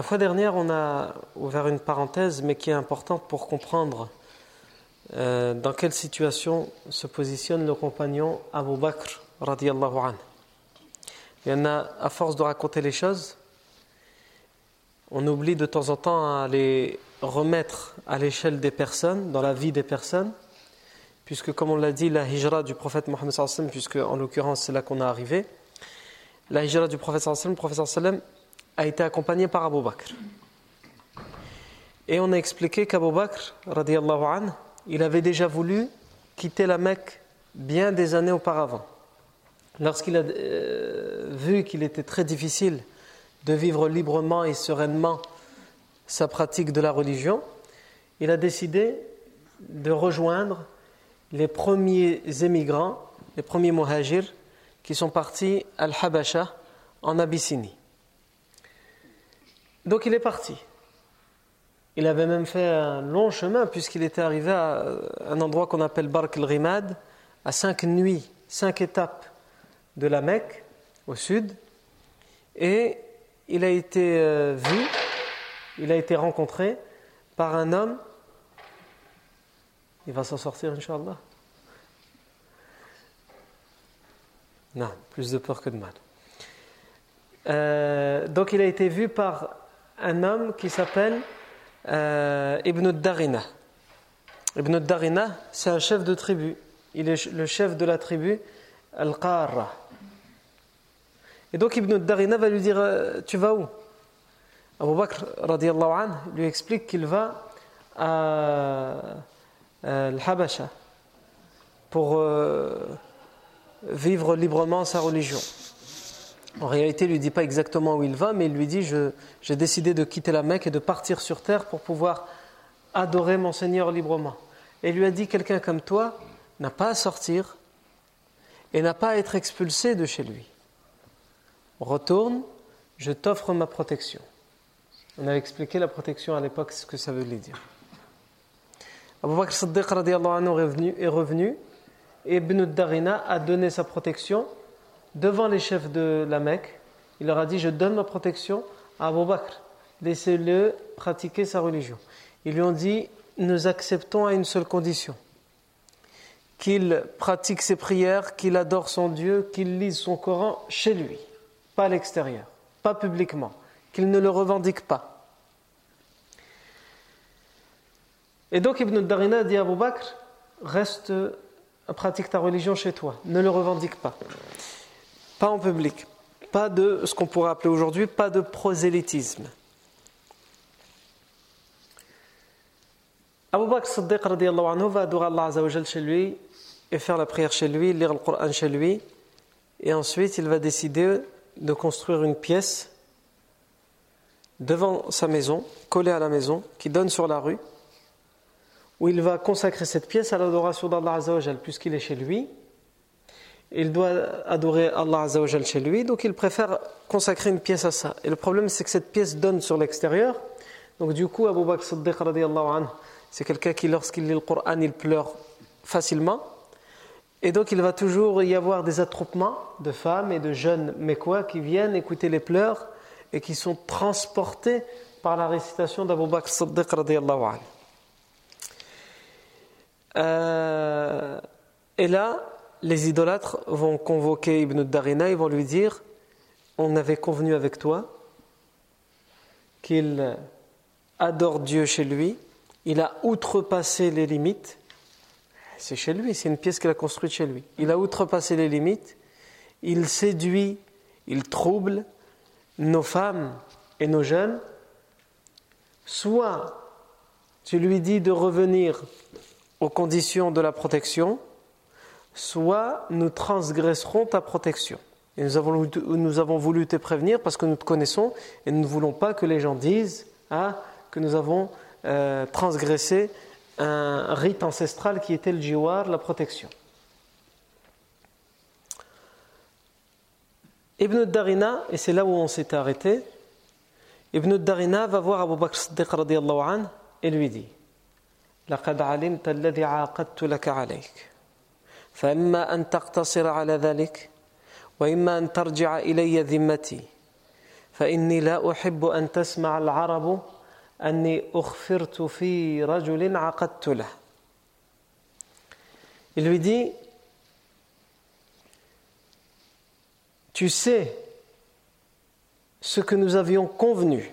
La fois dernière, on a ouvert une parenthèse, mais qui est importante pour comprendre euh, dans quelle situation se positionne le compagnon Abu Bakr radiallahu anhu. Il y en a, à force de raconter les choses, on oublie de temps en temps à les remettre à l'échelle des personnes, dans la vie des personnes, puisque comme on l'a dit, la hijra du prophète Mohammed sallam, puisque en l'occurrence c'est là qu'on est arrivé, la hijra du prophète sallam, le prophète sallam a été accompagné par Abu Bakr. Et on a expliqué qu'Abu Bakr, radiallahu anhu, il avait déjà voulu quitter la Mecque bien des années auparavant. Lorsqu'il a euh, vu qu'il était très difficile de vivre librement et sereinement sa pratique de la religion, il a décidé de rejoindre les premiers émigrants, les premiers muhajirs qui sont partis à Al-Habasha en Abyssinie. Donc il est parti. Il avait même fait un long chemin puisqu'il était arrivé à un endroit qu'on appelle Bark el-Rimad, à cinq nuits, cinq étapes de la Mecque, au sud. Et il a été euh, vu, il a été rencontré par un homme. Il va s'en sortir, Inch'Allah. Non, plus de peur que de mal. Euh, donc il a été vu par un homme qui s'appelle euh, Ibn Darina. Ibn Darina, c'est un chef de tribu. Il est le chef de la tribu Al-Qarra. Et donc Ibn Darina va lui dire euh, Tu vas où? Abu Bakr radiallahu anhu, lui explique qu'il va à euh, Al-Habasha pour vivre librement sa religion. En réalité, il lui dit pas exactement où il va, mais il lui dit J'ai décidé de quitter la Mecque et de partir sur terre pour pouvoir adorer mon Seigneur librement. Et il lui a dit Quelqu'un comme toi n'a pas à sortir et n'a pas à être expulsé de chez lui. Retourne, je t'offre ma protection. On avait expliqué la protection à l'époque, ce que ça veut dire. Abu Bakr Siddiq est revenu et Ibn Darina a donné sa protection devant les chefs de la Mecque, il leur a dit Je donne ma protection à Abu Bakr, laissez-le pratiquer sa religion. Ils lui ont dit Nous acceptons à une seule condition qu'il pratique ses prières, qu'il adore son Dieu, qu'il lise son Coran chez lui, pas à l'extérieur, pas publiquement, qu'il ne le revendique pas. Et donc Ibn Darina dit à Abu Bakr Reste, pratique ta religion chez toi, ne le revendique pas pas en public, pas de ce qu'on pourrait appeler aujourd'hui, pas de prosélytisme. Abu Bakr Siddiq anhu va adorer Allah Azzawajal chez lui et faire la prière chez lui, lire le Coran chez lui, et ensuite il va décider de construire une pièce devant sa maison, collée à la maison, qui donne sur la rue, où il va consacrer cette pièce à l'adoration d'Allah Azzawajal, puisqu'il est chez lui, il doit adorer Allah Azzawajal chez lui, donc il préfère consacrer une pièce à ça. Et le problème, c'est que cette pièce donne sur l'extérieur. Donc du coup, Abu Bakr Siddiq, c'est quelqu'un qui, lorsqu'il lit le Coran, il pleure facilement. Et donc il va toujours y avoir des attroupements de femmes et de jeunes mécois qui viennent écouter les pleurs et qui sont transportés par la récitation d'Abu Bakr Siddiq radiallahu anhu. Euh, et là, les idolâtres vont convoquer Ibn Darina, ils vont lui dire On avait convenu avec toi qu'il adore Dieu chez lui, il a outrepassé les limites. C'est chez lui, c'est une pièce qu'il a construite chez lui. Il a outrepassé les limites, il séduit, il trouble nos femmes et nos jeunes. Soit tu lui dis de revenir aux conditions de la protection, soit nous transgresserons ta protection. Et nous avons, nous avons voulu te prévenir parce que nous te connaissons et nous ne voulons pas que les gens disent ah, que nous avons euh, transgressé un rite ancestral qui était le jiwar, la protection. Ibn Darina, et c'est là où on s'était arrêté, Ibn Darina va voir Abu Bakr Siddiq et lui dit لقد علمت الذي عاقدت لك عليك فإما أن تقتصر على ذلك وإما أن ترجع إلي ذمتي فإني لا أحب أن تسمع العرب أني أخفرت في رجل عقدت له Il lui dit Tu sais ce que nous avions convenu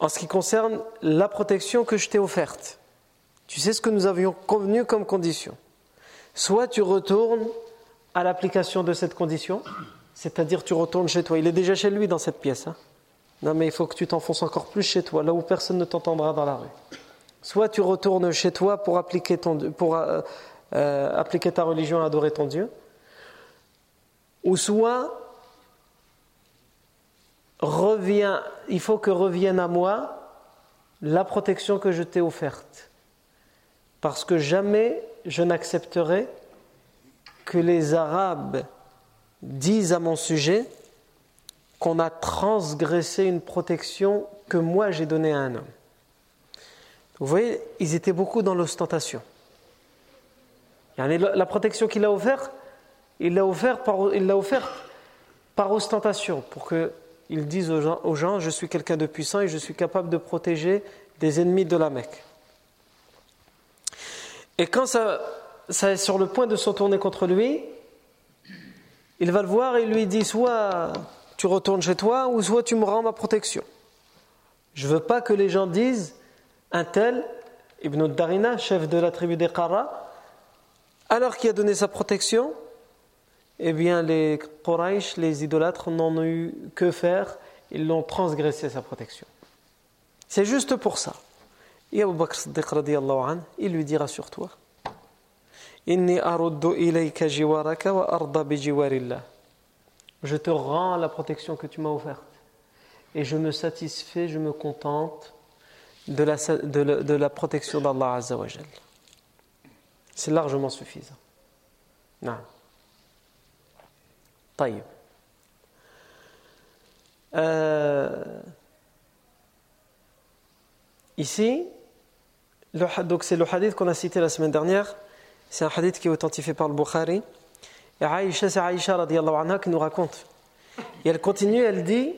en ce qui concerne la protection que je t'ai offerte. Tu sais ce que nous avions convenu comme condition? Soit tu retournes à l'application de cette condition, c'est-à-dire tu retournes chez toi. Il est déjà chez lui dans cette pièce. Hein. non, mais il faut que tu t'enfonces encore plus chez toi, là où personne ne t'entendra dans la rue. Soit tu retournes chez toi pour appliquer, ton, pour, euh, euh, appliquer ta religion et adorer ton Dieu. Ou soit reviens, il faut que revienne à moi la protection que je t'ai offerte. Parce que jamais je n'accepterai que les Arabes disent à mon sujet qu'on a transgressé une protection que moi j'ai donnée à un homme. Vous voyez, ils étaient beaucoup dans l'ostentation. La protection qu'il a offerte, il l'a offerte par, offert par ostentation, pour qu'ils disent aux gens, aux gens je suis quelqu'un de puissant et je suis capable de protéger des ennemis de la Mecque. Et quand ça, est sur le point de se tourner contre lui, il va le voir et lui dit soit tu retournes chez toi ou soit tu me rends ma protection. Je ne veux pas que les gens disent un tel, Ibn Darina, chef de la tribu des Qara, alors qu'il a donné sa protection, eh bien les Quraysh, les idolâtres, n'en ont eu que faire, ils l'ont transgressé sa protection. C'est juste pour ça. Il lui dira sur toi Je te rends la protection que tu m'as offerte. Et je me satisfais, je me contente de la, de la, protection d'Allah C'est largement suffisant. Non. Euh, ici, donc c'est le hadith qu'on a cité la semaine dernière. C'est un hadith qui est authentifié par le Bukhari. Et Aïcha, c'est Aïcha radiallahu anha qui nous raconte. Et elle continue, elle dit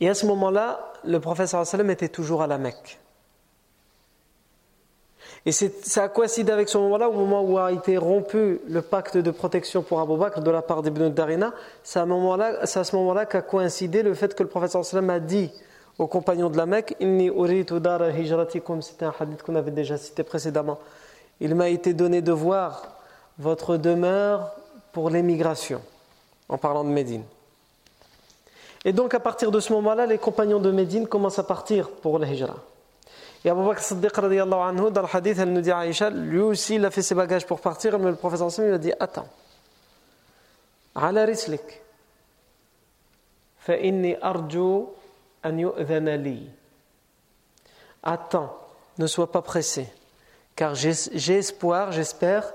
Et à ce moment-là, le prophète sallam était toujours à la Mecque. Et ça a coïncidé avec ce moment-là, au moment où a été rompu le pacte de protection pour Abu Bakr de la part d'Ibn Darina. C'est à, ce moment-là qu'a coïncidé le fait que le prophète sallam a dit aux compagnons de la Mecque Inni uritu dara hijratikum. C'était un hadith qu'on avait déjà cité précédemment. Il m'a été donné de voir votre demeure pour l'émigration, en parlant de Médine. Et donc à partir de ce moment-là, les compagnons de Médine commencent à partir pour le hijra. Et Abu Bakr Siddiq anhu, dans le hadith, elle nous dit à Aïcha, lui aussi il a fait ses bagages pour partir, mais le professeur lui a dit Attends, ala rislik, fa inni Attends, ne sois pas pressé car j'ai espoir, j'espère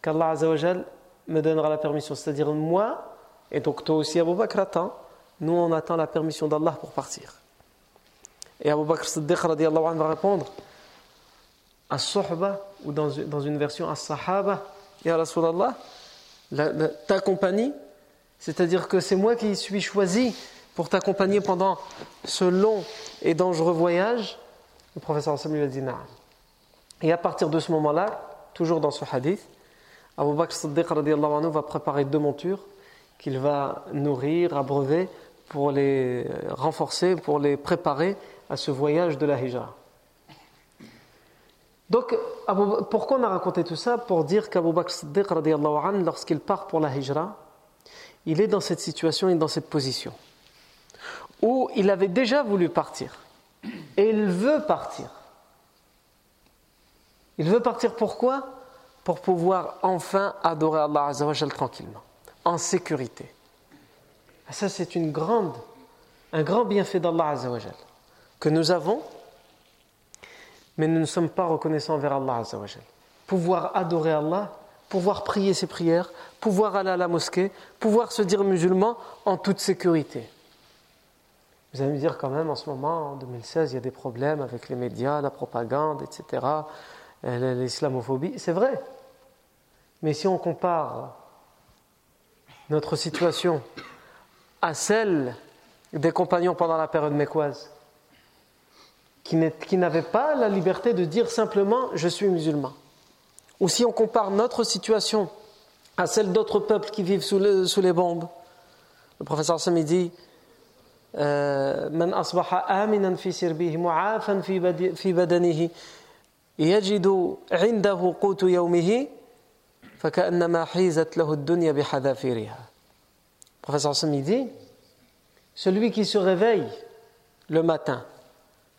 qu'Allah Azzawajal me donnera la permission. C'est-à-dire moi, et donc toi aussi Abu Bakr attend, nous on attend la permission d'Allah pour partir. Et Abu Bakr Siddiq va répondre as-suhba ou dans, une version as-sahaba, Ya Rasulallah, ta compagnie, c'est-à-dire que c'est moi qui suis choisi pour t'accompagner pendant ce long et dangereux voyage Le professeur a dit Et à partir de ce moment-là, toujours dans ce hadith, Abu Bakr Siddiq anhu, va préparer deux montures qu'il va nourrir, abreuver pour les renforcer, pour les préparer à ce voyage de la hijra. Donc, pourquoi on a raconté tout ça Pour dire qu'Abu Bakr Siddiq, lorsqu'il part pour la hijra, il est dans cette situation et dans cette position où il avait déjà voulu partir et il veut partir. Il veut partir pourquoi? Pour pouvoir enfin adorer Allah tranquillement, en sécurité. ça, c'est un grand bienfait d'Allah que nous avons, mais nous ne sommes pas reconnaissants envers Allah. Pouvoir adorer Allah, pouvoir prier ses prières, pouvoir aller à la mosquée, pouvoir se dire musulman en toute sécurité. Vous allez me dire quand même, en ce moment, en 2016, il y a des problèmes avec les médias, la propagande, etc., euh, l'islamophobie. C'est vrai. Mais si on compare notre situation à celle des compagnons pendant la période mécoise, qui n'avaient pas la liberté de dire simplement je suis musulman, ou si on compare notre situation à celle d'autres peuples qui vivent sous, les bombes, le professeur Sami dit من أصبح آمنا في سربه معافا في بدنه يجد عنده قوت يومه فكأنما حيزت له الدنيا بحذافيرها Professeur Sami dit Celui qui se réveille le matin,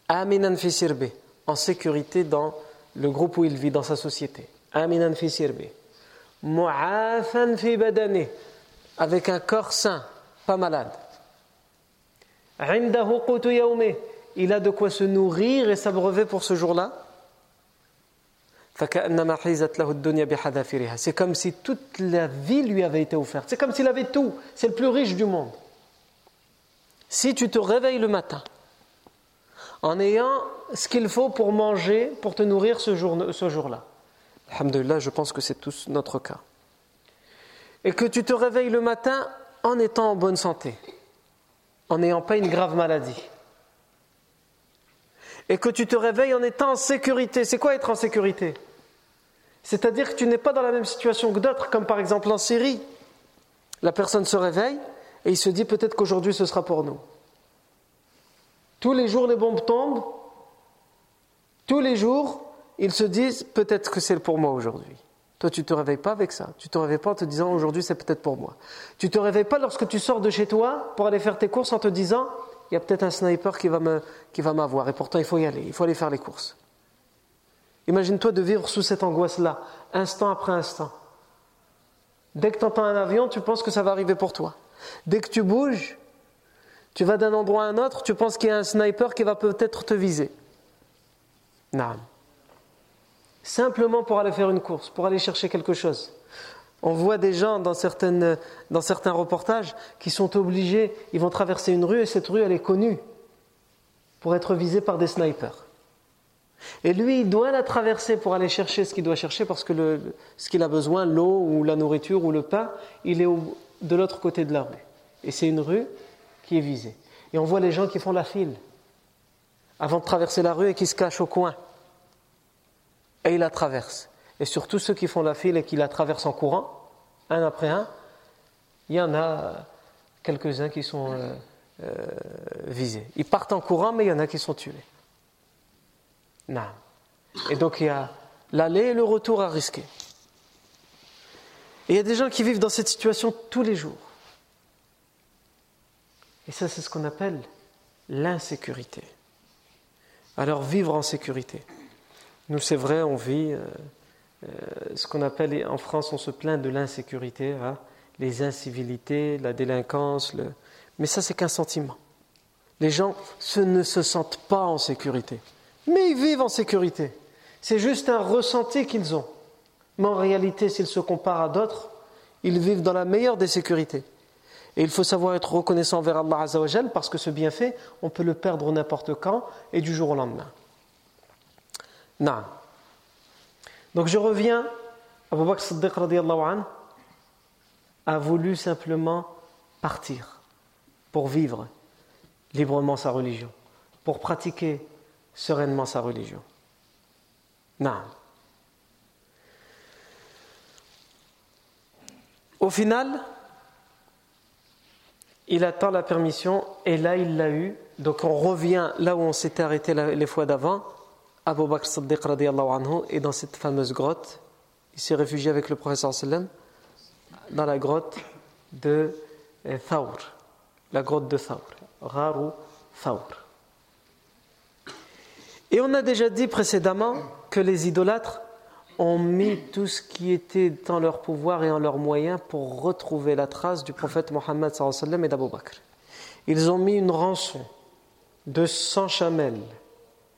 aminan fi sirbe, en sécurité dans le groupe où il vit, dans sa société. Aminan fi sirbe. Mu'afan fi badane, avec un corps sain, pas malade. Il a de quoi se nourrir et s'abreuver pour ce jour-là. C'est comme si toute la vie lui avait été offerte. C'est comme s'il avait tout. C'est le plus riche du monde. Si tu te réveilles le matin en ayant ce qu'il faut pour manger, pour te nourrir ce jour-là, ce Alhamdulillah, je pense que c'est tous notre cas. Et que tu te réveilles le matin en étant en bonne santé en n'ayant pas une grave maladie. Et que tu te réveilles en étant en sécurité. C'est quoi être en sécurité? C'est-à-dire que tu n'es pas dans la même situation que d'autres, comme par exemple en Syrie. La personne se réveille et il se dit peut-être qu'aujourd'hui ce sera pour nous. Tous les jours les bombes tombent. Tous les jours, ils se disent peut-être que c'est pour moi aujourd'hui. Toi, tu te réveilles pas avec ça. Tu te réveilles pas en te disant aujourd'hui c'est peut-être pour moi. Tu te réveilles pas lorsque tu sors de chez toi pour aller faire tes courses en te disant il y a peut-être un sniper qui va, me, qui va m'avoir et pourtant il faut y aller, il faut aller faire les courses. Imagine-toi de vivre sous cette angoisse-là, instant après instant. Dès que tu entends un avion, tu penses que ça va arriver pour toi. Dès que tu bouges, tu vas d'un endroit à un autre, tu penses qu'il y a un sniper qui va peut-être te viser. Non simplement pour aller faire une course, pour aller chercher quelque chose. On voit des gens dans, certains reportages qui sont obligés, ils vont traverser une rue et cette rue, elle est connue pour être visée par des snipers. Et lui, il doit la traverser pour aller chercher ce qu'il doit chercher parce que ce qu'il a besoin, l'eau ou la nourriture ou le pain, il est de l'autre côté de la rue. Et c'est une rue qui est visée. Et on voit les gens qui font la file avant de traverser la rue et qui se cachent au coin et il la traverse. Et surtout ceux qui font la file et qui la traversent en courant, un après un, il y en a quelques-uns qui sont euh, euh, visés. Ils partent en courant, mais il y en a qui sont tués. Non. Et donc il y a l'aller et le retour à risquer. Et il y a des gens qui vivent dans cette situation tous les jours. Et ça, c'est ce qu'on appelle l'insécurité. Alors vivre en sécurité. Nous, c'est vrai, on vit euh, euh, ce qu'on appelle en France, on se plaint de l'insécurité, hein, les incivilités, la délinquance, mais ça, c'est qu'un sentiment. Les gens ne se sentent pas en sécurité, mais ils vivent en sécurité. C'est juste un ressenti qu'ils ont. Mais en réalité, s'ils se comparent à d'autres, ils vivent dans la meilleure des sécurités. Et il faut savoir être reconnaissant envers Allah Azzawajal parce que ce bienfait, on peut le perdre n'importe quand et du jour au lendemain. Non. Donc je reviens, Abu Bakr Siddiq an, a voulu simplement partir pour vivre librement sa religion, pour pratiquer sereinement sa religion. Non. Au final, il attend la permission et là il l'a eu. Donc on revient là où on s'était arrêté les fois d'avant. Abu Bakr Siddiq anhu est dans cette fameuse grotte. Il s'est réfugié avec le professeur sallam dans la grotte de euh, Thawr, la grotte de Thawr, Raru Thawr. Et on a déjà dit précédemment que les idolâtres ont mis tout ce qui était en leur pouvoir et en leurs moyens pour retrouver la trace du prophète Mohammed et d'Abu Bakr. Ils ont mis une rançon de 100 chamelles.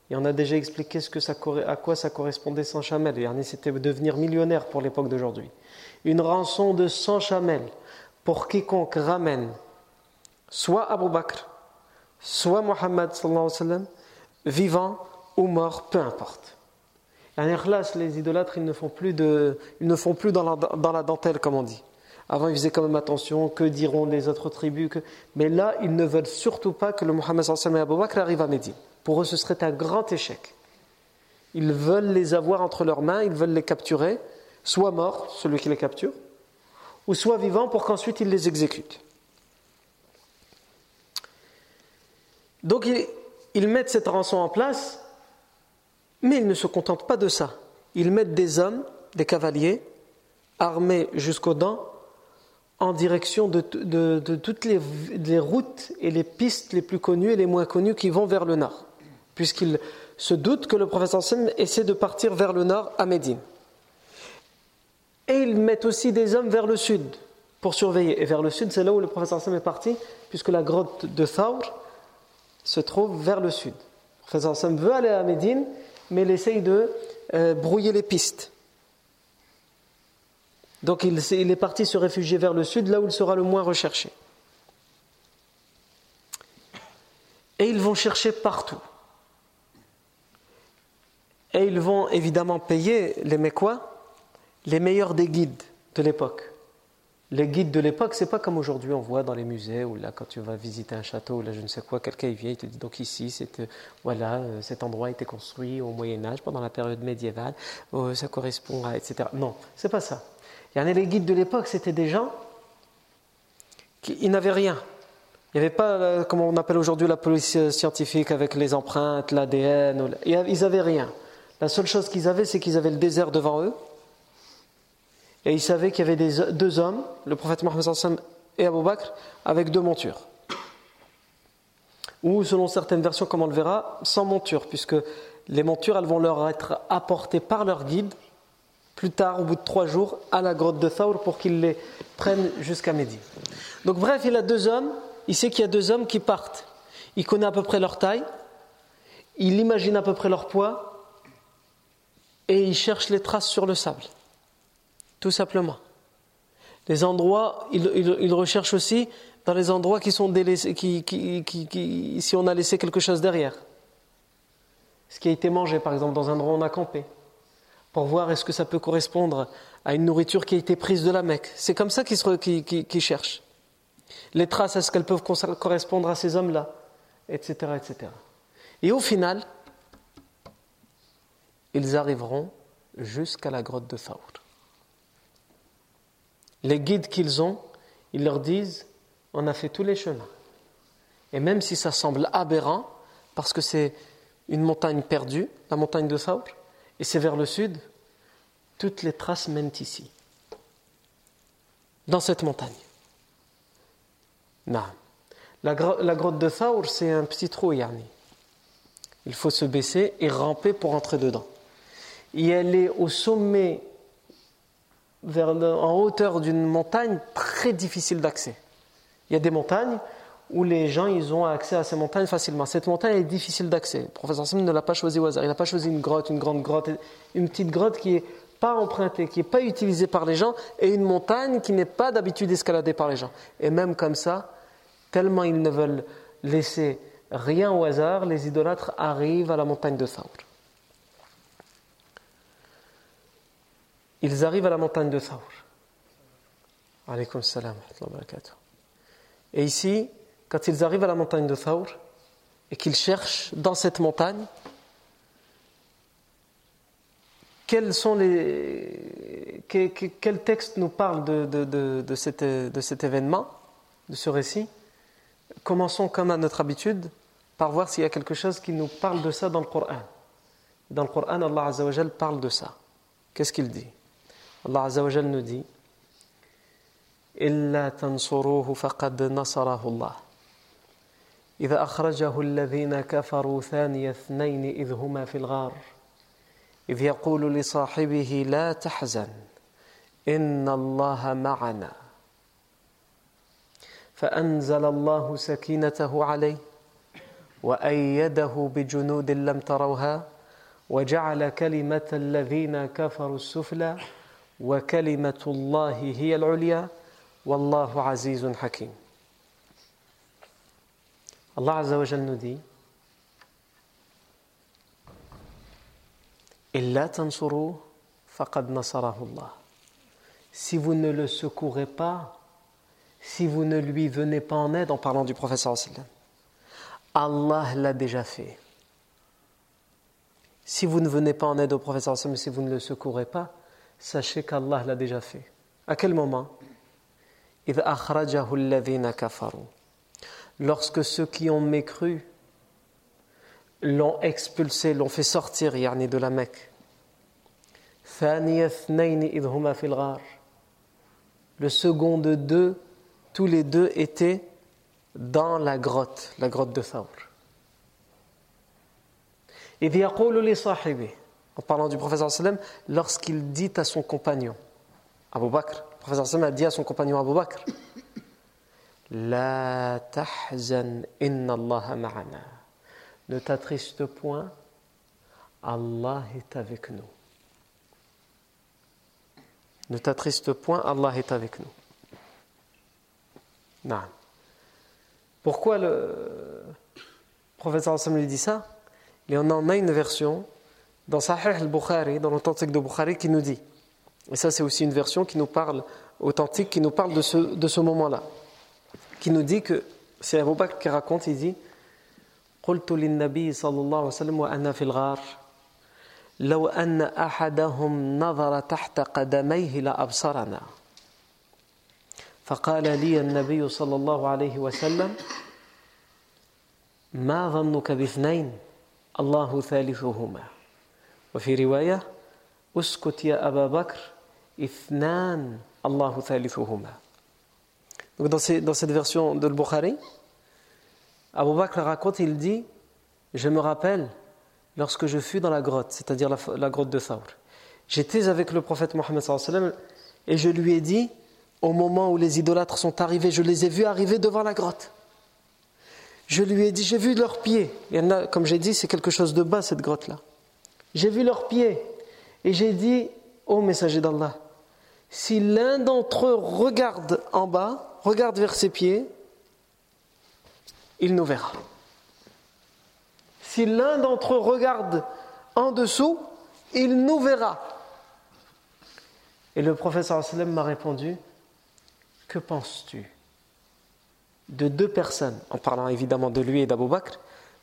Et on a déjà expliqué ce à quoi ça correspondait 100 chamelles. C'était devenir millionnaire pour l'époque d'aujourd'hui. Une rançon de 100 chamelles pour quiconque ramène soit Abu Bakr, soit Mohammed vivant ou mort, peu importe. Les idolâtres, ils ne font plus, de, ils ne font plus dans, la, dentelle, comme on dit. Avant, ils faisaient quand même attention, que diront les autres tribus que... Mais là, ils ne veulent surtout pas que le Mohammed et Abu Bakr arrive à Médine. Pour eux, ce serait un grand échec. Ils veulent les avoir entre leurs mains, ils veulent les capturer, soit mort, celui qui les capture, ou soit vivant pour qu'ensuite ils les exécutent. Donc, ils, ils mettent cette rançon en place mais ils ne se contentent pas de ça. Ils mettent des hommes, des cavaliers, armés jusqu'aux dents, en direction de, toutes les, routes et les pistes les plus connues et les moins connues qui vont vers le nord, puisqu'ils se doutent que le professeur Sam essaie de partir vers le nord à Médine. Et ils mettent aussi des hommes vers le sud pour surveiller. Et vers le sud, c'est là où le professeur Sam est parti, puisque la grotte de Thawr se trouve vers le sud. Le professeur Sam veut aller à Médine, mais il essaye de euh, brouiller les pistes. Donc il est parti se réfugier vers le sud, là où il sera le moins recherché. Et ils vont chercher partout. Et ils vont évidemment payer les Mécois les meilleurs des guides de l'époque les guides de l'époque, c'est pas comme aujourd'hui on voit dans les musées ou là quand tu vas visiter un château ou là je ne sais quoi, quelqu'un vient il te dit donc ici c'est euh, voilà euh, cet endroit a été construit au Moyen Âge pendant la période médiévale, euh, ça correspond à etc. Non, c'est pas ça. Il y en a les guides de l'époque, c'était des gens qui n'avaient rien. Il n'y avait pas comme on appelle aujourd'hui la police scientifique avec les empreintes, l'ADN. Ils n'avaient rien. La seule chose qu'ils avaient, c'est qu'ils avaient le désert devant eux et il savait qu'il y avait deux hommes, le prophète Mohammed et Abu Bakr, avec deux montures. Ou, selon certaines versions, comme on le verra, sans monture, puisque les montures, elles vont leur être apportées par leur guide, plus tard, au bout de trois jours, à la grotte de Thawr pour qu'ils les prennent jusqu'à Médine. Donc, bref, il a deux hommes, il sait qu'il y a deux hommes qui partent. Il connaît à peu près leur taille, il imagine à peu près leur poids, et il cherche les traces sur le sable tout simplement. Les endroits, il, recherche aussi dans les endroits qui sont délaissés, qui, qui, si on a laissé quelque chose derrière. Ce qui a été mangé, par exemple, dans un endroit où on a campé, pour voir est-ce que ça peut correspondre à une nourriture qui a été prise de la Mecque. C'est comme ça qu'ils cherchent. Les traces, est-ce qu'elles peuvent correspondre à ces hommes-là, etc., etc. Et au final, ils arriveront jusqu'à la grotte de Faour les guides qu'ils ont, ils leur disent on a fait tous les chemins. Et même si ça semble aberrant, parce que c'est une montagne perdue, la montagne de Saour, et c'est vers le sud, toutes les traces mènent ici, dans cette montagne. Non. La, grotte de Thaur, c'est un petit trou, Yarni. Il faut se baisser et ramper pour entrer dedans. Et elle est au sommet en hauteur d'une montagne très difficile d'accès. Il y a des montagnes où les gens ils ont accès à ces montagnes facilement. Cette montagne est difficile d'accès. Le professeur Sim ne l'a pas choisi au hasard. Il n'a pas choisi une grotte, une grande grotte, une petite grotte qui n'est pas empruntée, qui n'est pas utilisée par les gens, et une montagne qui n'est pas d'habitude escaladée par les gens. Et même comme ça, tellement ils ne veulent laisser rien au hasard, les idolâtres arrivent à la montagne de Thaur. Ils arrivent à la montagne de Thawr. Alaykoum salam Et ici, quand ils arrivent à la montagne de Thawr et qu'ils cherchent dans cette montagne, quels sont les, quel texte nous parle de, cet, événement, de ce récit? Commençons comme à notre habitude par voir s'il y a quelque chose qui nous parle de ça dans le Coran. Dans le Coran, Allah Azzawajal parle de ça. Qu'est-ce qu'il dit? Allah Azzawajal nous dit إلا تنصروه فقد نصره الله. إذا أخرجه الذين كفروا ثاني اثنين إذ هما في الغار إذ يقول لصاحبه لا تحزن إن الله معنا. فأنزل الله سكينته عليه وأيده بجنود لم تروها وجعل كلمة الذين كفروا السفلى وكلمة الله هي العليا والله عزيز حكيم الله عز وجل nous dit إلا تنصروه فقد نصره الله Si vous ne le secourez pas, si vous ne lui venez pas en aide en parlant du professeur sallam, Allah l'a déjà fait. Si vous ne venez pas en aide au professeur sallam, si vous ne le secourez pas, sachez qu'Allah l'a déjà fait. À quel moment? Lorsque ceux qui ont mécru l'ont expulsé, l'ont fait sortir yani, de la Mecque. Le second de deux, tous les deux étaient dans la grotte, la grotte de Thawr. En parlant du professeur sallam, lorsqu'il dit à son compagnon, Abu Bakr, le professeur sallam a dit à son compagnon Abu Bakr, La tahzan inna Allah ma'ana. Ne t'attriste point, Allah est avec nous. Ne t'attriste point, Allah est avec nous. Non. Pourquoi le professeur Hassan lui dit ça? Et on en a une version dans Sahih al-Bukhari, dans l'authentique de Bukhari, qui nous dit, et ça c'est aussi une version qui nous parle, authentique, qui nous parle de ce, de ce moment-là, qui nous dit que, c'est Abu Bakr qui raconte, il dit, قلت للنبي صلى الله عليه وسلم وأنا في الغار لو أن أحدهم نظر تحت قدميه لأبصرنا فقال لي النبي صلى الله عليه وسلم ما ظنك باثنين الله ثالثهما وفي رواية اسكت يا أبا بكر اثنان الله ثالثهما Donc dans, ces, dans cette version de Bukhari, Abu Bakr raconte, il dit Je me rappelle lorsque je fus dans la grotte, c'est-à-dire la, la, grotte de Thawr. J'étais avec le prophète Mohammed et je lui ai dit Au moment où les idolâtres sont arrivés, je les ai vus arriver devant la grotte. Je lui ai dit J'ai vu leurs pieds. Il y en a, comme j'ai dit, c'est quelque chose de bas cette grotte-là. J'ai vu leurs pieds et j'ai dit Ô messager d'Allah, si l'un d'entre eux regarde en bas, regarde vers ses pieds, il nous verra. Si l'un d'entre eux regarde en dessous, il nous verra. Et le professeur sallam m'a répondu Que penses-tu de deux personnes, en parlant évidemment de lui et d'Abou Bakr,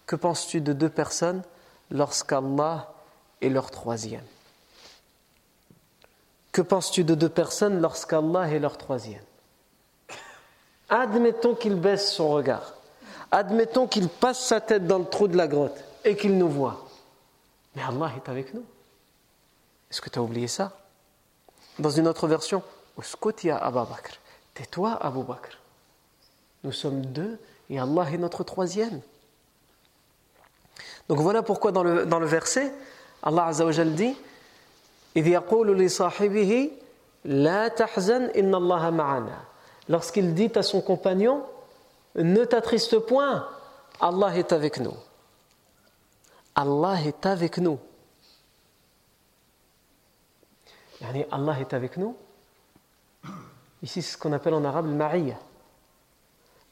que penses-tu de deux personnes lorsqu'Allah est leur troisième Que penses-tu de deux personnes lorsqu'Allah est leur troisième? Admettons qu'il baisse son regard. Admettons qu'il passe sa tête dans le trou de la grotte et qu'il nous voit. Mais Allah est avec nous. Est-ce que tu as oublié ça? Dans une autre version, Uskotia Abu Bakr. Tais-toi, Abu Bakr. Nous sommes deux et Allah est notre troisième. Donc voilà pourquoi dans le, dans le verset, Allah Azzawajal dit Lorsqu'il dit à son compagnon ne t'attriste point, Allah est avec nous. Allah est avec nous. Allah est avec nous. Ici, c'est ce qu'on appelle en arabe le ma'iyya.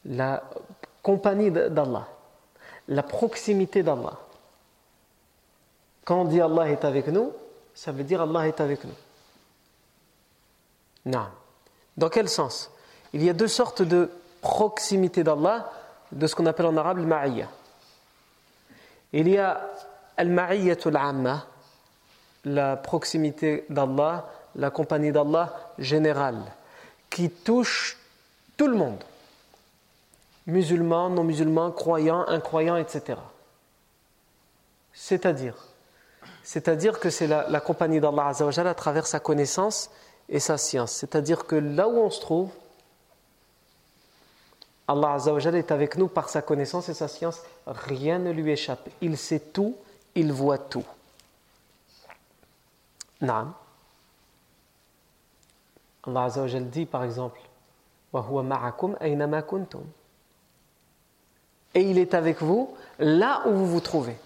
La compagnie d'Allah. La proximité d'Allah. Quand on dit Allah est avec nous, ça veut dire Allah est avec nous. Non. Dans quel sens? Il y a deux sortes de proximité d'Allah, de ce qu'on appelle en arabe le. Il y a al-ma'iyyatul amma, la proximité d'Allah, la compagnie d'Allah générale, qui touche tout le monde, musulmans, non-musulmans, croyants, incroyants, etc. C'est-à-dire, c'est-à-dire que c'est la, compagnie d'Allah à travers sa connaissance et sa science. C'est-à-dire que là où on se trouve, Allah est avec nous par sa connaissance et sa science. Rien ne lui échappe. Il sait tout, il voit tout. Naam. Allah dit par exemple Et il est avec vous là où vous vous trouvez.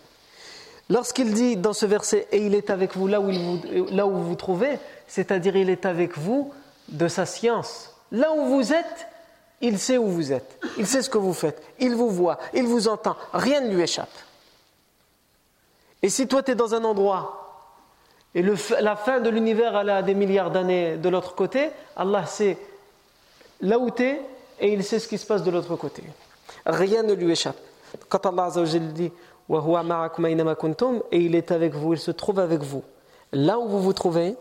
Lorsqu'il dit dans ce verset et il est avec vous là où, vous, là où vous trouvez, c'est-à-dire il est avec vous de sa science. Là où vous êtes, il sait où vous êtes, il sait ce que vous faites, il vous voit, il vous entend, rien ne lui échappe. Et si toi tu es dans un endroit et la fin de l'univers elle a des milliards d'années de l'autre côté, Allah sait là où tu es et il sait ce qui se passe de l'autre côté. Rien ne lui échappe. Quand Allah dit et il est avec vous, il se trouve avec vous. Là où vous vous trouvez,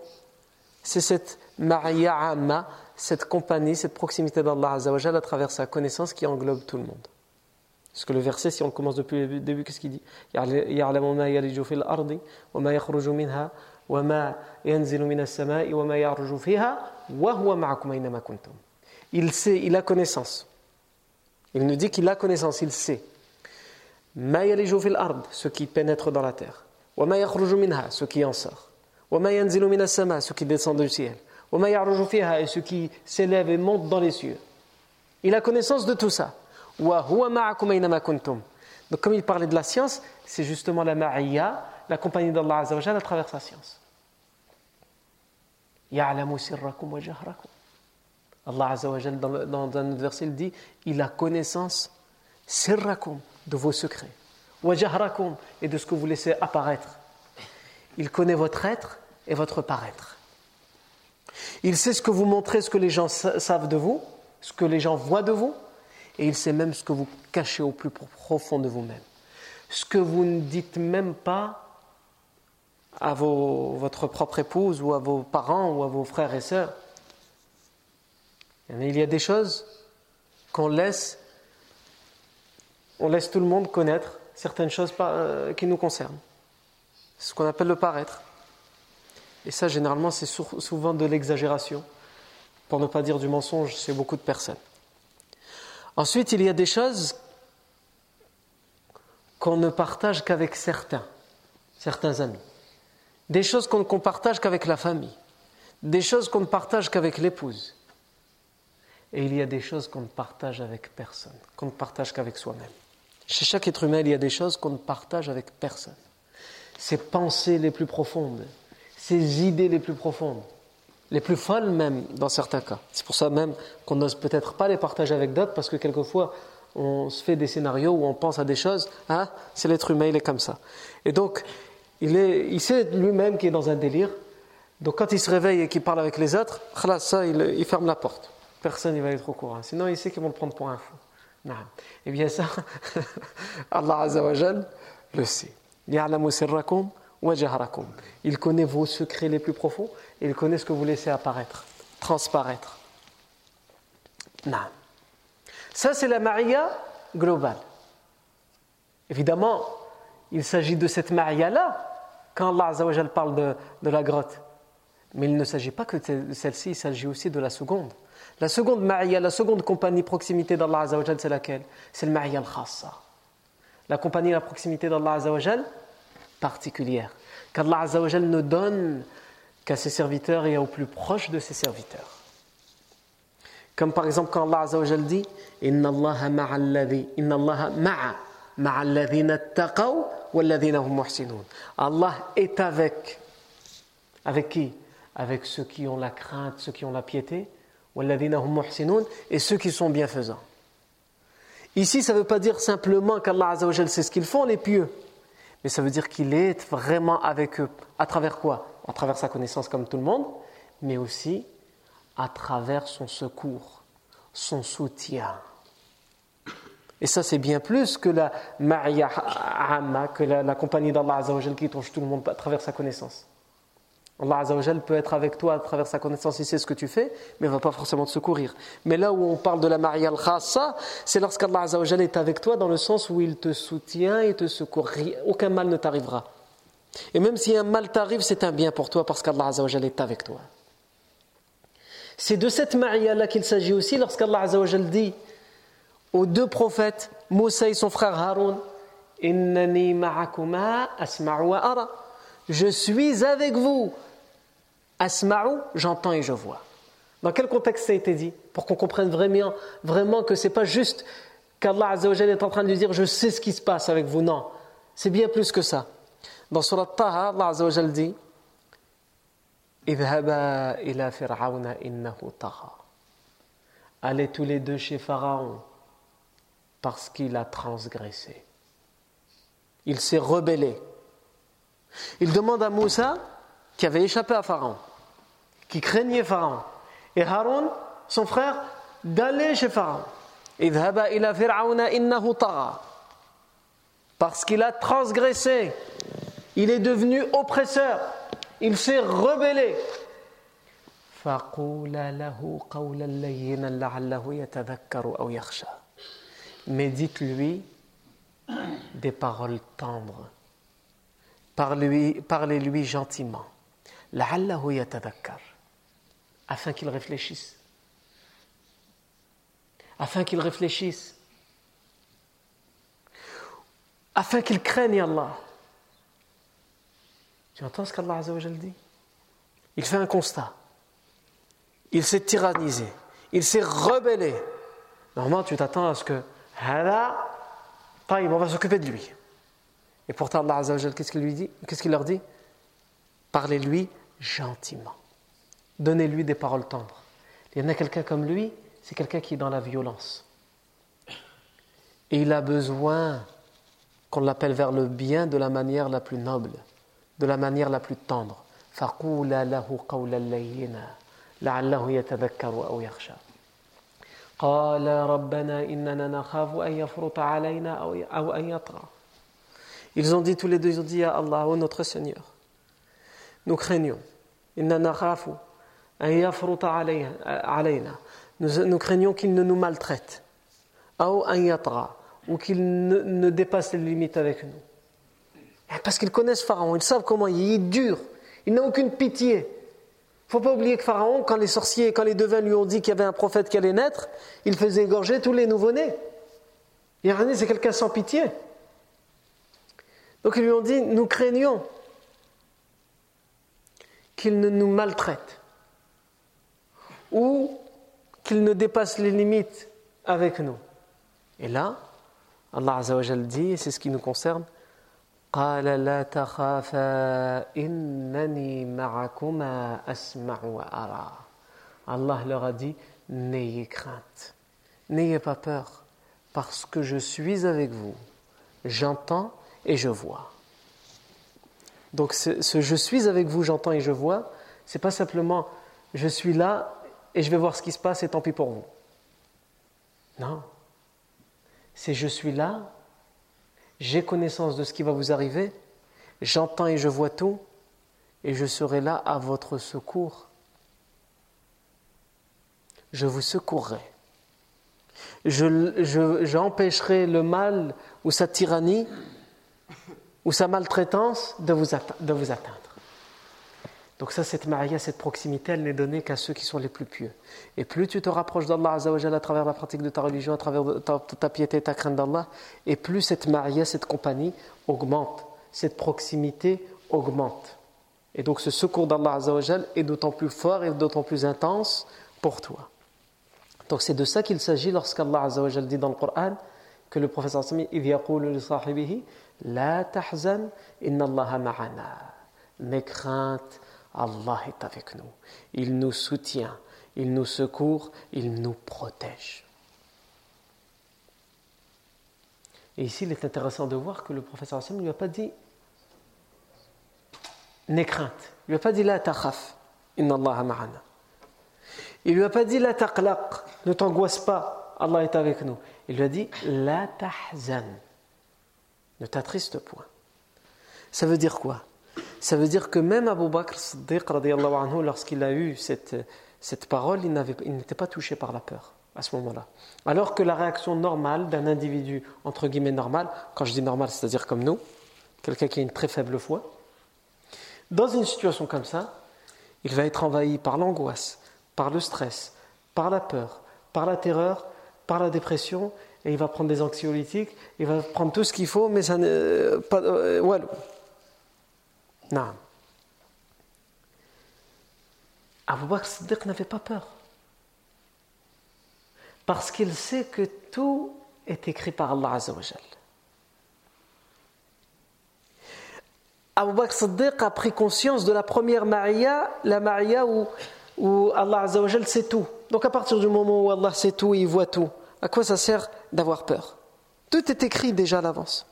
c'est cette ma'ya cette compagnie, cette proximité d'Allah à travers sa connaissance qui englobe tout le monde. Parce que le verset, si on commence depuis le début, qu'est-ce qu'il dit? Il sait, il a connaissance. Il nous dit qu'il a connaissance, il sait. Ce qui pénètre dans la terre. Ce qui en sort. Ce qui descend du ciel. Et ce qui s'élève et monte dans les cieux. Il a connaissance de tout ça. Donc comme il parlait de la science, c'est justement la ma'iyya, la compagnie d'Allah à travers sa science. Allah dans, dans un verset il dit il a connaissance sirrakum de vos secrets et de ce que vous laissez apparaître. Il connaît votre être et votre paraître. Il sait ce que vous montrez, ce que les gens savent de vous, ce que les gens voient de vous, et il sait même ce que vous cachez au plus profond de vous-même. Ce que vous ne dites même pas à votre propre épouse ou à vos parents ou à vos frères et sœurs. Il y a des choses qu'on laisse, on laisse tout le monde connaître certaines choses euh, qui nous concernent. Ce qu'on appelle le paraître. Et ça, généralement, c'est souvent de l'exagération. Pour ne pas dire du mensonge, c'est beaucoup de personnes. Ensuite, il y a des choses qu'on ne partage qu'avec certains, certains amis. Des choses qu'on ne partage qu'avec la famille. Des choses qu'on ne partage qu'avec l'épouse. Et il y a des choses qu'on ne partage avec personne, qu'on ne partage qu'avec soi-même. Chez chaque être humain, il y a des choses qu'on ne partage avec personne. Ses pensées les plus profondes, ses idées les plus profondes, les plus folles même dans certains cas. C'est pour ça même qu'on n'ose peut-être pas les partager avec d'autres parce que quelquefois on se fait des scénarios où on pense à des choses. Hein, c'est l'être humain, il est comme ça. Et donc, il, est, il sait lui-même qu'il est dans un délire. Donc quand il se réveille et qu'il parle avec les autres, ça, il, il ferme la porte. Personne ne va être au courant. Sinon, il sait qu'ils vont le prendre pour un fou. Non. Eh bien ça, Allah Azzawajal le sait. Il connaît vos secrets les plus profonds et il connaît ce que vous laissez apparaître, transparaître. Ça, c'est la Maria globale. Évidemment, il s'agit de cette Maria-là quand Allah Azzawajal parle de, de la grotte. Mais il ne s'agit pas que de celle-ci, il s'agit aussi de la seconde. La seconde ma'iyya, la seconde compagnie proximité d'Allah Azzawajal, c'est laquelle? C'est le ma'iyya al-khassa. La compagnie, la proximité d'Allah Azzawajal, particulière. Qu'Allah Azzawajal ne donne qu'à ses serviteurs et aux plus proches de ses serviteurs. Comme par exemple quand Allah Azzawajal dit Inna Allah Inna Allah ma'a, walladhina hum muhsinun. Allah est avec. Avec qui? Avec ceux qui ont la crainte, ceux qui ont la piété et ceux qui sont bienfaisants. Ici, ça ne veut pas dire simplement qu'Allah sait ce qu'ils font, les pieux, mais ça veut dire qu'il est vraiment avec eux. À travers quoi? À travers sa connaissance comme tout le monde, mais aussi à travers son secours, son soutien. Et ça, c'est bien plus que la ma'ya amma, que la, compagnie d'Allah qui touche tout le monde à travers sa connaissance. Allah peut être avec toi à travers sa connaissance, il sait ce que tu fais, mais il ne va pas forcément te secourir. Mais là où on parle de la ma'ya al-khassa, c'est lorsqu'Allah Azzawajal est avec toi dans le sens où il te soutient et te secourt. Aucun mal ne t'arrivera. Et même si un mal t'arrive, c'est un bien pour toi parce qu'Allah Azzawajal est avec toi. C'est de cette ma'ya-là qu'il s'agit aussi lorsqu'Allah Azzawajal dit aux deux prophètes, Moussa et son frère Haroun, Innani ma'akuma asma'u ara. Je suis avec vous. Asma'u, j'entends et je vois. Dans quel contexte ça a été dit Pour qu'on comprenne vraiment, vraiment que c'est pas juste qu'Allah Azzawajal est en train de lui dire je sais ce qui se passe avec vous. Non, c'est bien plus que ça. Dans Surat Taha, Allah Azzawajal dit Allez tous les deux chez Pharaon parce qu'il a transgressé. Il s'est rebellé. Il demande à Moussa, qui avait échappé à Pharaon, qui craignait Pharaon, et Haroun, son frère, d'aller chez Pharaon. Parce qu'il a transgressé, il est devenu oppresseur, il s'est rebellé. Mais dites-lui des paroles tendres. Parlez-lui gentiment. Afin qu'il réfléchisse. Afin qu'il réfléchisse. Afin qu'il craigne Allah. Tu entends ce qu'Allah dit? Il fait un constat. Il s'est tyrannisé. Il s'est rebellé. Normalement, tu t'attends à ce que on va s'occuper de lui. Et pourtant, Allah qu'est-ce qu'il lui dit? Qu'est-ce qu'il leur dit? Parlez-lui gentiment. Donnez-lui des paroles tendres. Il y en a quelqu'un comme lui, c'est quelqu'un qui est dans la violence. Et il a besoin qu'on l'appelle vers le bien de la manière la plus noble, de la manière la plus tendre. قال ربنا إننا نخاف أن يفرط علينا أو أو أن يطغى Ils ont dit tous les deux, ils ont dit à Allah, ô notre Seigneur, nous craignons, إننا نخاف أن يفرط علينا, nous, nous craignons qu'il ne nous maltraite. Ou qu'il ne, ne, dépasse les limites avec nous. Eh, parce qu'ils connaissent Pharaon, ils savent comment il est dur. Il n'a aucune pitié. Il ne faut pas oublier que Pharaon, quand les sorciers, quand les devins lui ont dit qu'il y avait un prophète qui allait naître, il faisait égorger tous les nouveau-nés. Irani, c'est quelqu'un sans pitié. Donc ils lui ont dit, nous craignons qu'il ne nous maltraite ou qu'il ne dépasse les limites avec nous. Et là, Allah Azzawajal dit, et c'est ce qui nous concerne, Allah leur a dit, n'ayez crainte, n'ayez pas peur, parce que je suis avec vous, j'entends et je vois. Donc ce, ce je suis avec vous, j'entends et je vois, c'est pas simplement je suis là et je vais voir ce qui se passe et tant pis pour vous. Non. C'est je suis là j'ai connaissance de ce qui va vous arriver, j'entends et je vois tout, et je serai là à votre secours. Je vous secourrai. J'empêcherai le mal ou sa tyrannie ou sa maltraitance de vous, de vous atteindre. Donc ça, cette maria, cette proximité, elle n'est donnée qu'à ceux qui sont les plus pieux. Et plus tu te rapproches d'Allah à travers la pratique de ta religion, à travers ta, piété et ta crainte d'Allah, et plus cette maria, cette compagnie augmente, cette proximité augmente. Et donc ce secours d'Allah est d'autant plus fort et d'autant plus intense pour toi. Donc c'est de ça qu'il s'agit lorsqu'Allah dit dans le Coran que le professeur Sami, La tahzan, inna Allah ma'ana. Mes craintes, Allah est avec nous. Il nous soutient, il nous secourt, il nous protège. Et ici, il est intéressant de voir que le professeur Hassan ne lui a pas dit N'aie crainte. Il lui a pas dit La takhaf, inna Allah ma'ana. Il lui a pas dit la taqlaq, ne t'angoisse pas, Allah est avec nous. Il lui a dit la tahzan, ne t'attriste point. Ça veut dire quoi? Ça veut dire que même Abu Bakr Siddiq, lorsqu'il a eu cette, cette parole, il n'était pas touché par la peur à ce moment-là. Alors que la réaction normale d'un individu, entre guillemets normal, quand je dis normal, c'est-à-dire comme nous, quelqu'un qui a une très faible foi, dans une situation comme ça, il va être envahi par l'angoisse, par le stress, par la peur, par la terreur, par la dépression, et il va prendre des anxiolytiques, il va prendre tout ce qu'il faut, mais ça ne. Pas, euh, non. Abu Bakr Siddiq n'avait pas peur. Parce qu'il sait que tout est écrit par Allah Azzawajal. Abu Bakr Siddiq a pris conscience de la première Maria, la Maria où, Allah Azzawajal sait tout. Donc à partir du moment où Allah sait tout, il voit tout, à quoi ça sert d'avoir peur? Tout est écrit déjà à l'avance.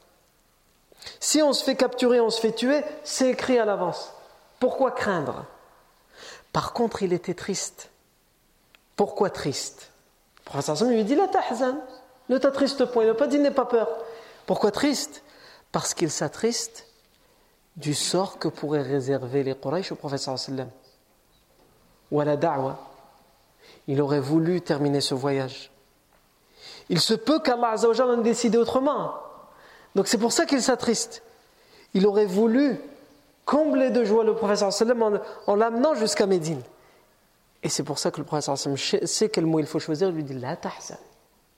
Si on se fait capturer, on se fait tuer, c'est écrit à l'avance. Pourquoi craindre? Par contre, il était triste. Pourquoi triste? Le professeur lui dit La tahzan, ne t'attriste point. Il n'a pas dit N'aie pas peur. Pourquoi triste? Parce qu'il s'attriste du sort que pourraient réserver les Quraysh au professeur sallam. Ou à la da'wa. Il aurait voulu terminer ce voyage. Il se peut qu'Allah ait décidé autrement. Donc c'est pour ça qu'il s'attriste. Il aurait voulu combler de joie le professeur en, en l'amenant jusqu'à Médine. Et c'est pour ça que le professeur sallam sait quel mot il faut choisir. Il lui dit La tahzan.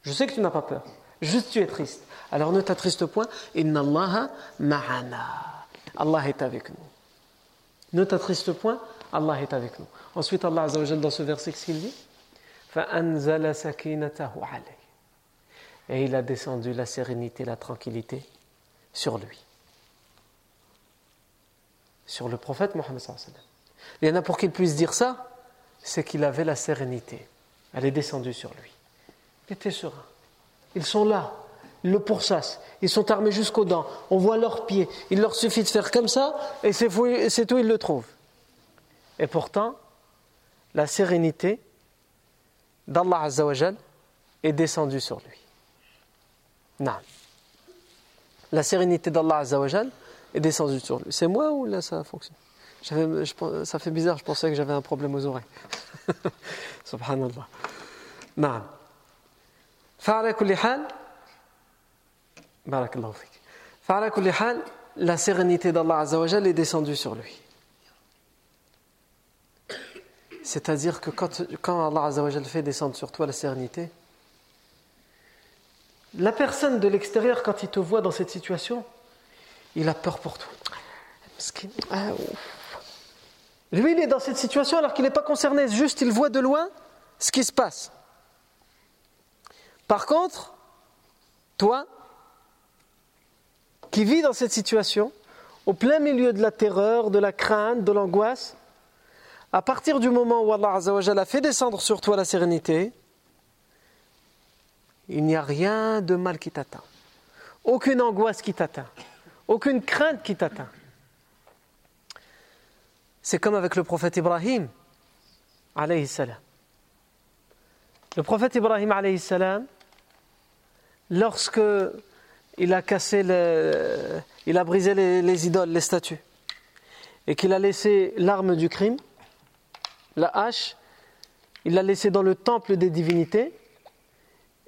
Je sais que tu n'as pas peur. Juste tu es triste. Alors ne t'attriste point. Inna Allah ma'ana. Allah est avec nous. Ne t'attriste point, Allah est avec nous. Ensuite, Allah dans ce verset, qu'est-ce qu'il dit? Et il a descendu la sérénité, la tranquillité sur lui. Sur le prophète Mohammed. Il y en a pour qu'il puisse dire ça, c'est qu'il avait la sérénité. Elle est descendue sur lui. Il était serein. Ils sont là, ils le pourchassent. Ils sont armés jusqu'aux dents. On voit leurs pieds. Il leur suffit de faire comme ça et c'est tout, ils le trouvent. Et pourtant, la sérénité d'Allah est descendue sur lui. Non. La sérénité d'Allah Azzawajal est descendue sur lui. C'est moi ou là ça fonctionne Ça fait bizarre, je pensais que j'avais un problème aux oreilles. Subhanallah. Non. فعلى كل حال la sérénité d'Allah Azzawajal est descendue sur lui. C'est-à-dire que quand, quand Allah Azzawajal fait descendre sur toi la sérénité, la personne de l'extérieur, quand il te voit dans cette situation, il a peur pour toi. Ah, lui, il est dans cette situation alors qu'il n'est pas concerné, juste il voit de loin ce qui se passe. Par contre, toi, qui vit dans cette situation, au plein milieu de la terreur, de la crainte, de l'angoisse, à partir du moment où Allah a fait descendre sur toi la sérénité, il n'y a rien de mal qui t'atteint. Aucune angoisse qui t'atteint. Aucune crainte qui t'atteint. C'est comme avec le prophète Ibrahim. Le prophète Ibrahim, alayhi lorsque il a cassé, le, il a brisé les, idoles, les statues, et qu'il a laissé l'arme du crime, la hache, il l'a laissé dans le temple des divinités,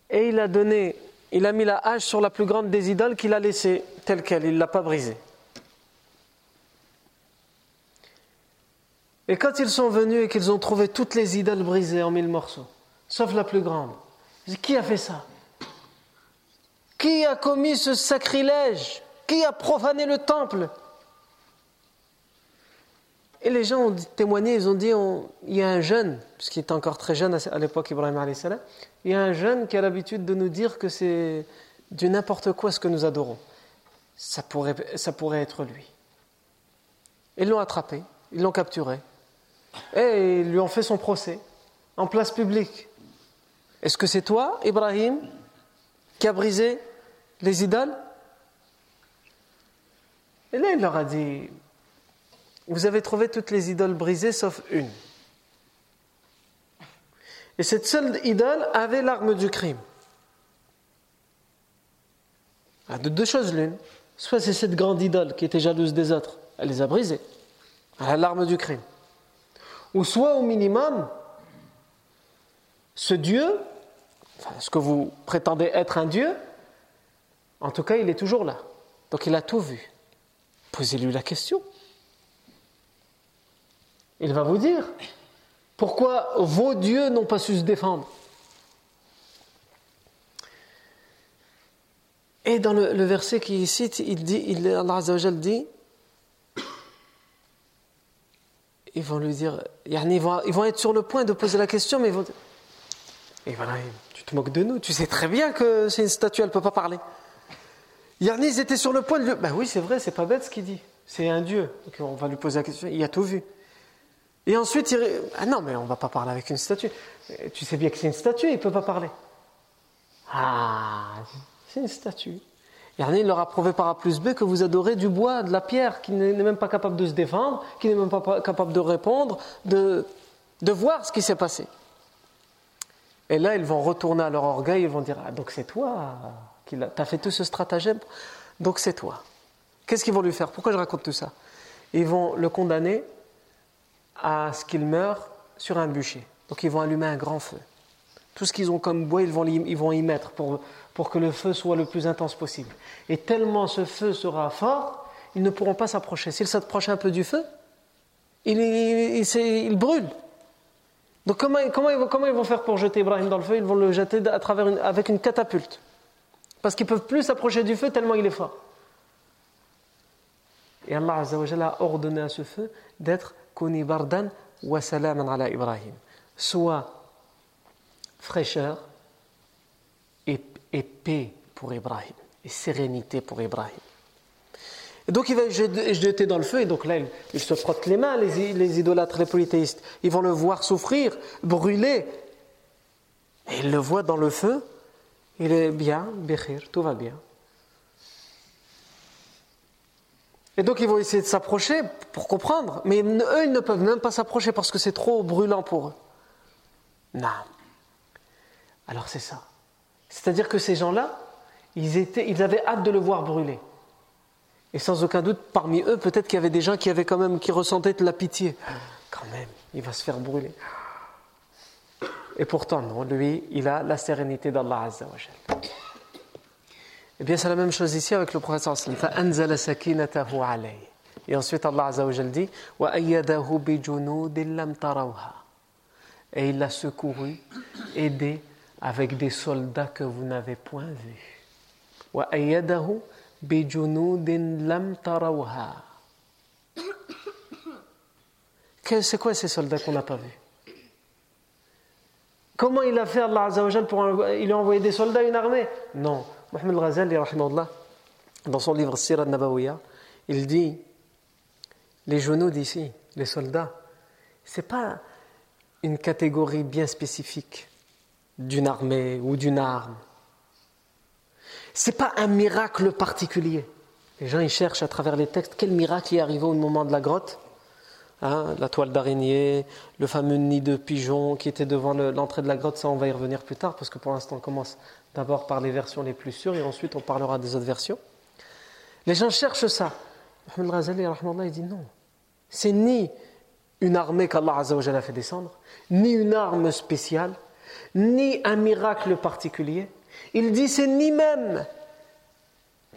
et il a donné, il a mis la hache sur la plus grande des idoles qu'il a laissée telle qu'elle, il ne l'a pas brisée. Et quand ils sont venus et qu'ils ont trouvé toutes les idoles brisées en mille morceaux, sauf la plus grande, qui a fait ça? Qui a commis ce sacrilège? Qui a profané le temple? Et les gens ont témoigné, ils ont dit il y a un jeune, puisqu'il était encore très jeune à l'époque, Ibrahim salam, il y a un jeune qui a l'habitude de nous dire que c'est du n'importe quoi ce que nous adorons. Ça pourrait, ça pourrait être lui. Ils l'ont attrapé, ils l'ont capturé, et ils lui ont fait son procès en place publique. Est-ce que c'est toi, Ibrahim, qui a brisé les idoles? Et là, il leur a dit, vous avez trouvé toutes les idoles brisées sauf une. Et cette seule idole avait l'arme du crime. Ah, de deux choses l'une. Soit c'est cette grande idole qui était jalouse des autres, elle les a brisées. Elle a l'arme du crime. Ou soit au minimum, ce Dieu, ce que vous prétendez être un Dieu, en tout cas il est toujours là. Donc il a tout vu. Posez-lui la question. Il va vous dire pourquoi vos dieux n'ont pas su se défendre? Et dans le, verset qu'il cite, il dit, il, Allah dit, ils vont lui dire, ils vont, ils vont être sur le point de poser la question, mais ils vont et voilà, tu te moques de nous, tu sais très bien que c'est une statue, elle ne peut pas parler. Yarni, ils étaient sur le point de lui. Ben oui, c'est vrai, c'est pas bête ce qu'il dit. C'est un Dieu. On va lui poser la question. Il a tout vu. Et ensuite, il... ah non, mais on va pas parler avec une statue. Tu sais bien que c'est une statue, il ne peut pas parler. Ah, c'est une statue. Yarni, il leur a prouvé par A plus B que vous adorez du bois, de la pierre, qui n'est même pas capable de se défendre, qui n'est même pas capable de répondre, de, de voir ce qui s'est passé. Et là, ils vont retourner à leur orgueil, ils vont dire Ah, donc c'est toi qui as fait tout ce stratagème, donc c'est toi. Qu'est-ce qu'ils vont lui faire? Pourquoi je raconte tout ça? Ils vont le condamner à ce qu'il meure sur un bûcher. Donc ils vont allumer un grand feu. Tout ce qu'ils ont comme bois, ils vont, ils vont y mettre pour, pour que le feu soit le plus intense possible. Et tellement ce feu sera fort, ils ne pourront pas s'approcher. S'ils s'approchent un peu du feu, il, il, il brûle. Donc comment, comment, ils vont, comment, ils vont, faire pour jeter Ibrahim dans le feu? Ils vont le jeter à travers avec une catapulte. Parce qu'ils ne peuvent plus s'approcher du feu tellement il est fort. Et Allah a ordonné à ce feu d'être kuni bardan wa ala Ibrahim. Soit fraîcheur et, paix pour Ibrahim, et sérénité pour Ibrahim. Et donc il va jeté dans le feu, et donc là il, se frotte les mains, les, les, idolâtres, les polythéistes. Ils vont le voir souffrir, brûler. Et ils le voient dans le feu, il est bien, béchir, tout va bien. Et donc ils vont essayer de s'approcher pour comprendre, mais eux ils ne peuvent même pas s'approcher parce que c'est trop brûlant pour eux. Non. Alors c'est ça. C'est-à-dire que ces gens-là, ils, étaient, ils avaient hâte de le voir brûler. Et sans aucun doute, parmi eux, peut-être qu'il y avait des gens qui avaient quand même, qui ressentaient de la pitié. Quand même, il va se faire brûler. Et pourtant, non, lui, il a la sérénité d'Allah Azza wa Eh bien, c'est la même chose ici avec le prophète Et ensuite, Allah Azza wa dit Et il l'a secouru, aidé avec des soldats que vous n'avez point vus. C'est quoi ces soldats qu'on n'a pas vus? Comment il a fait Allah Azzawajal pour il a envoyé des soldats, une armée? Non. Mohamed Ghazali, dans son livre Sirah Nabawiya, il dit les genoux d'ici, les soldats, ce n'est pas une catégorie bien spécifique d'une armée ou d'une arme. Ce n'est pas un miracle particulier. Les gens ils cherchent à travers les textes quel miracle est arrivé au moment de la grotte. Hein, la toile d'araignée, le fameux nid de pigeon qui était devant l'entrée de la grotte, ça on va y revenir plus tard parce que pour l'instant on commence d'abord par les versions les plus sûres et ensuite on parlera des autres versions. Les gens cherchent ça. Mohamed Razali il dit non. C'est ni une armée qu'Allah a fait descendre, ni une arme spéciale, ni un miracle particulier. Il dit c'est ni même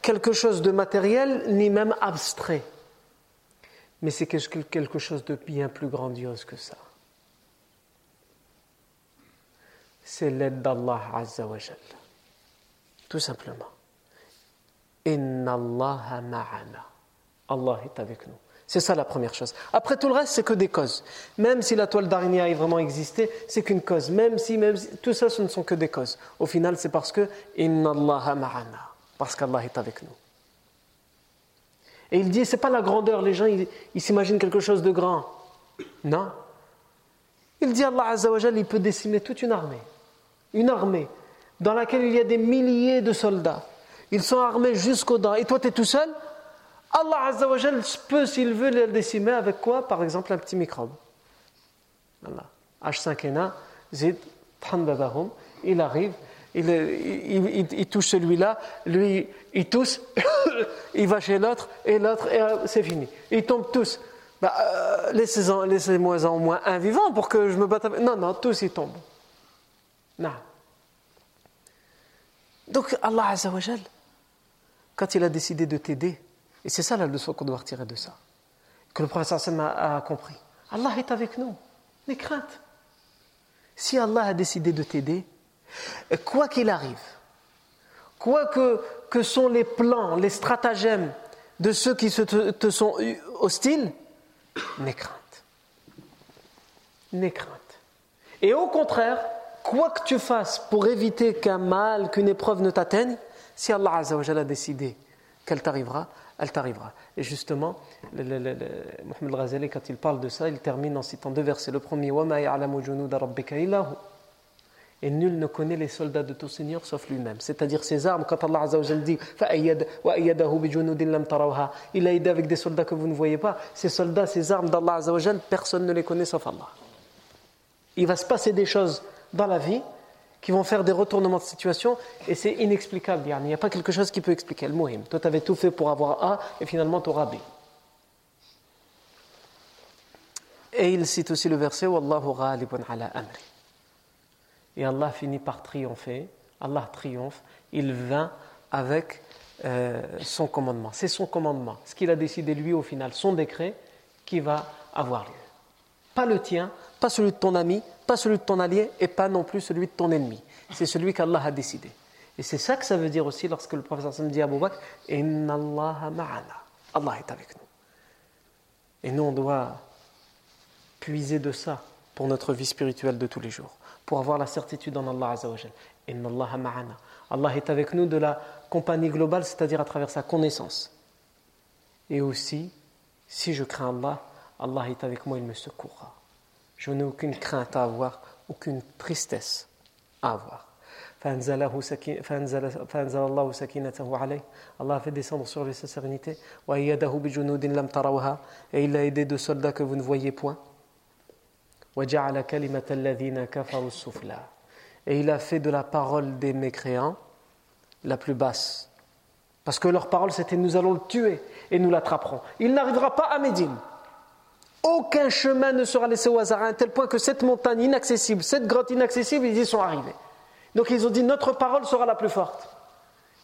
quelque chose de matériel, ni même abstrait. Mais c'est quelque chose de bien plus grandiose que ça. C'est l'aide d'Allah Azza wa Tout simplement. Inna Allah ma'ana. Allah est avec nous. C'est ça la première chose. Après tout le reste, c'est que des causes. Même si la toile d'araignée a vraiment existé, c'est qu'une cause. Même si, même si, tout ça, ce ne sont que des causes. Au final, c'est parce que Inna Allah ma'ana parce qu'Allah est avec nous. Et il dit, c'est pas la grandeur, les gens, ils, s'imaginent quelque chose de grand. Non. Il dit, Allah Azzawajal, il peut décimer toute une armée. Une armée dans laquelle il y a des milliers de soldats. Ils sont armés jusqu'aux dents. Et toi, tu es tout seul? Allah Azzawajal peut, s'il veut, les décimer avec quoi? Par exemple, un petit microbe. Voilà. H5N1, zid, il arrive, il, touche celui-là, lui, il tousse, il va chez l'autre, et l'autre, et euh, c'est fini. Ils tombent tous. Bah, euh, laissez-moi en moins un vivant pour que je me batte avec. Non, non, tous ils tombent. Non. Donc Allah Azzawajal, quand il a décidé de t'aider, et c'est ça la leçon qu'on doit retirer de ça, que le professeur a, a compris. Allah est avec nous. Les craintes. Si Allah a décidé de t'aider, quoi qu'il arrive, quoi que, que sont les plans, les stratagèmes de ceux qui te, sont hostiles, n'aie crainte. N'aie crainte. Et au contraire, quoi que tu fasses pour éviter qu'un mal, qu'une épreuve ne t'atteigne, si Allah a décidé qu'elle t'arrivera, elle t'arrivera. Et justement, Mohamed Ghazali, quand il parle de ça, il termine en citant deux versets. Le premier, et nul ne connaît les soldats de ton Seigneur sauf lui-même. C'est-à-dire ses armes, quand Allah dit Il a aidé avec des soldats que vous ne voyez pas. Ces soldats, ces armes d'Allah personne ne les connaît sauf Allah. Il va se passer des choses dans la vie qui vont faire des retournements de situation et c'est inexplicable. Il n'y a pas quelque chose qui peut expliquer le mohim. Toi, tu avais tout fait pour avoir A et finalement tu auras B. Et il cite aussi le verset Wallahu ghalibun ala amri. Et Allah finit par triompher. Allah triomphe. Il vint avec euh, son commandement. C'est son commandement, ce qu'il a décidé lui au final, son décret qui va avoir lieu. Pas le tien, pas celui de ton ami, pas celui de ton allié et pas non plus celui de ton ennemi. C'est celui qu'Allah a décidé. Et c'est ça que ça veut dire aussi lorsque le professeur dit à Abu Bakr Inna Allah ma'ana. Allah est avec nous. Et nous, on doit puiser de ça pour notre vie spirituelle de tous les jours, pour avoir la certitude en Allah Azzawajal. Inna Allah ma'ana. Allah est avec nous de la compagnie globale, c'est-à-dire à travers sa connaissance. Et aussi, si je crains Allah, Allah est avec moi, il me secourra. Je n'ai aucune crainte à avoir, aucune tristesse à avoir. Allah a fait descendre sur lui sa sérénité. Et il a aidé de soldats que vous ne voyez point. Et il a fait de la parole des mécréants la plus basse. Parce que leur parole c'était nous allons le tuer et nous l'attraperons. Il n'arrivera pas à Médine aucun chemin ne sera laissé au hasard, à un tel point que cette montagne inaccessible, cette grotte inaccessible, ils y sont arrivés. Donc ils ont dit notre parole sera la plus forte.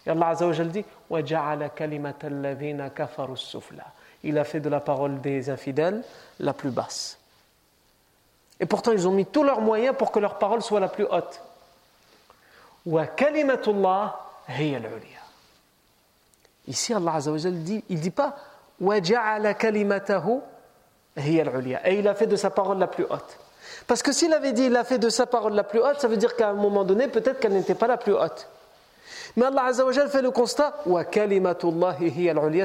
Et Allah dit Il a fait de la parole des infidèles la plus basse. Et pourtant ils ont mis tous leurs moyens pour que leur parole soit la plus haute. Ici Allah dit, il ne dit pas et il a fait de sa parole la plus haute. Parce que s'il avait dit il a fait de sa parole la plus haute, ça veut dire qu'à un moment donné, peut-être qu'elle n'était pas la plus haute. Mais Allah Azzawajal fait le constat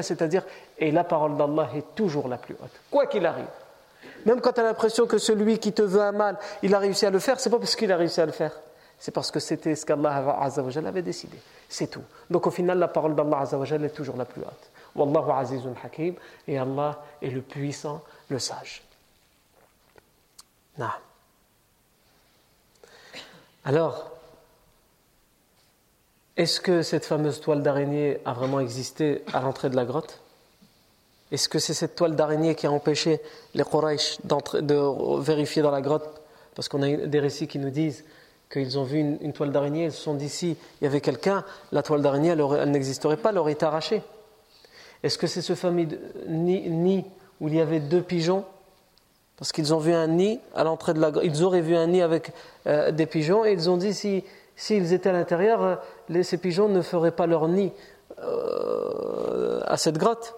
c'est-à-dire et la parole d'Allah est toujours la plus haute, quoi qu'il arrive. Même quand tu as l'impression que celui qui te veut un mal, il a réussi à le faire, c'est pas parce qu'il a réussi à le faire, c'est parce que c'était ce qu'Allah Azzawajal avait décidé. C'est tout. Donc au final, la parole d'Allah Azzawajal est toujours la plus haute. Wallahu azizun hakim, et Allah est le puissant, le sage. Alors, est-ce que cette fameuse toile d'araignée a vraiment existé à l'entrée de la grotte? Est-ce que c'est cette toile d'araignée qui a empêché les Quraysh de vérifier dans la grotte? Parce qu'on a des récits qui nous disent qu'ils ont vu une, toile d'araignée, ils se sont dit si il y avait quelqu'un, la toile d'araignée, elle, n'existerait pas, elle aurait été arrachée. Est-ce que c'est ce fameux nid où il y avait deux pigeons, parce qu'ils ont vu un nid à l'entrée de la ils auraient vu un nid avec euh, des pigeons, et ils ont dit si s'ils étaient à l'intérieur, euh, ces pigeons ne feraient pas leur nid euh, à cette grotte.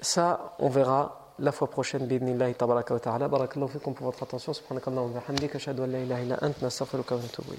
Ça, on verra la fois prochaine. Bidnillahi tabaraka wa ta'ala. Barakallahu fikum pour votre attention. Subhanakallahu wa bihamdika. Ashhadu an la ilaha illa ant. Nastaghfiruka wa natubu.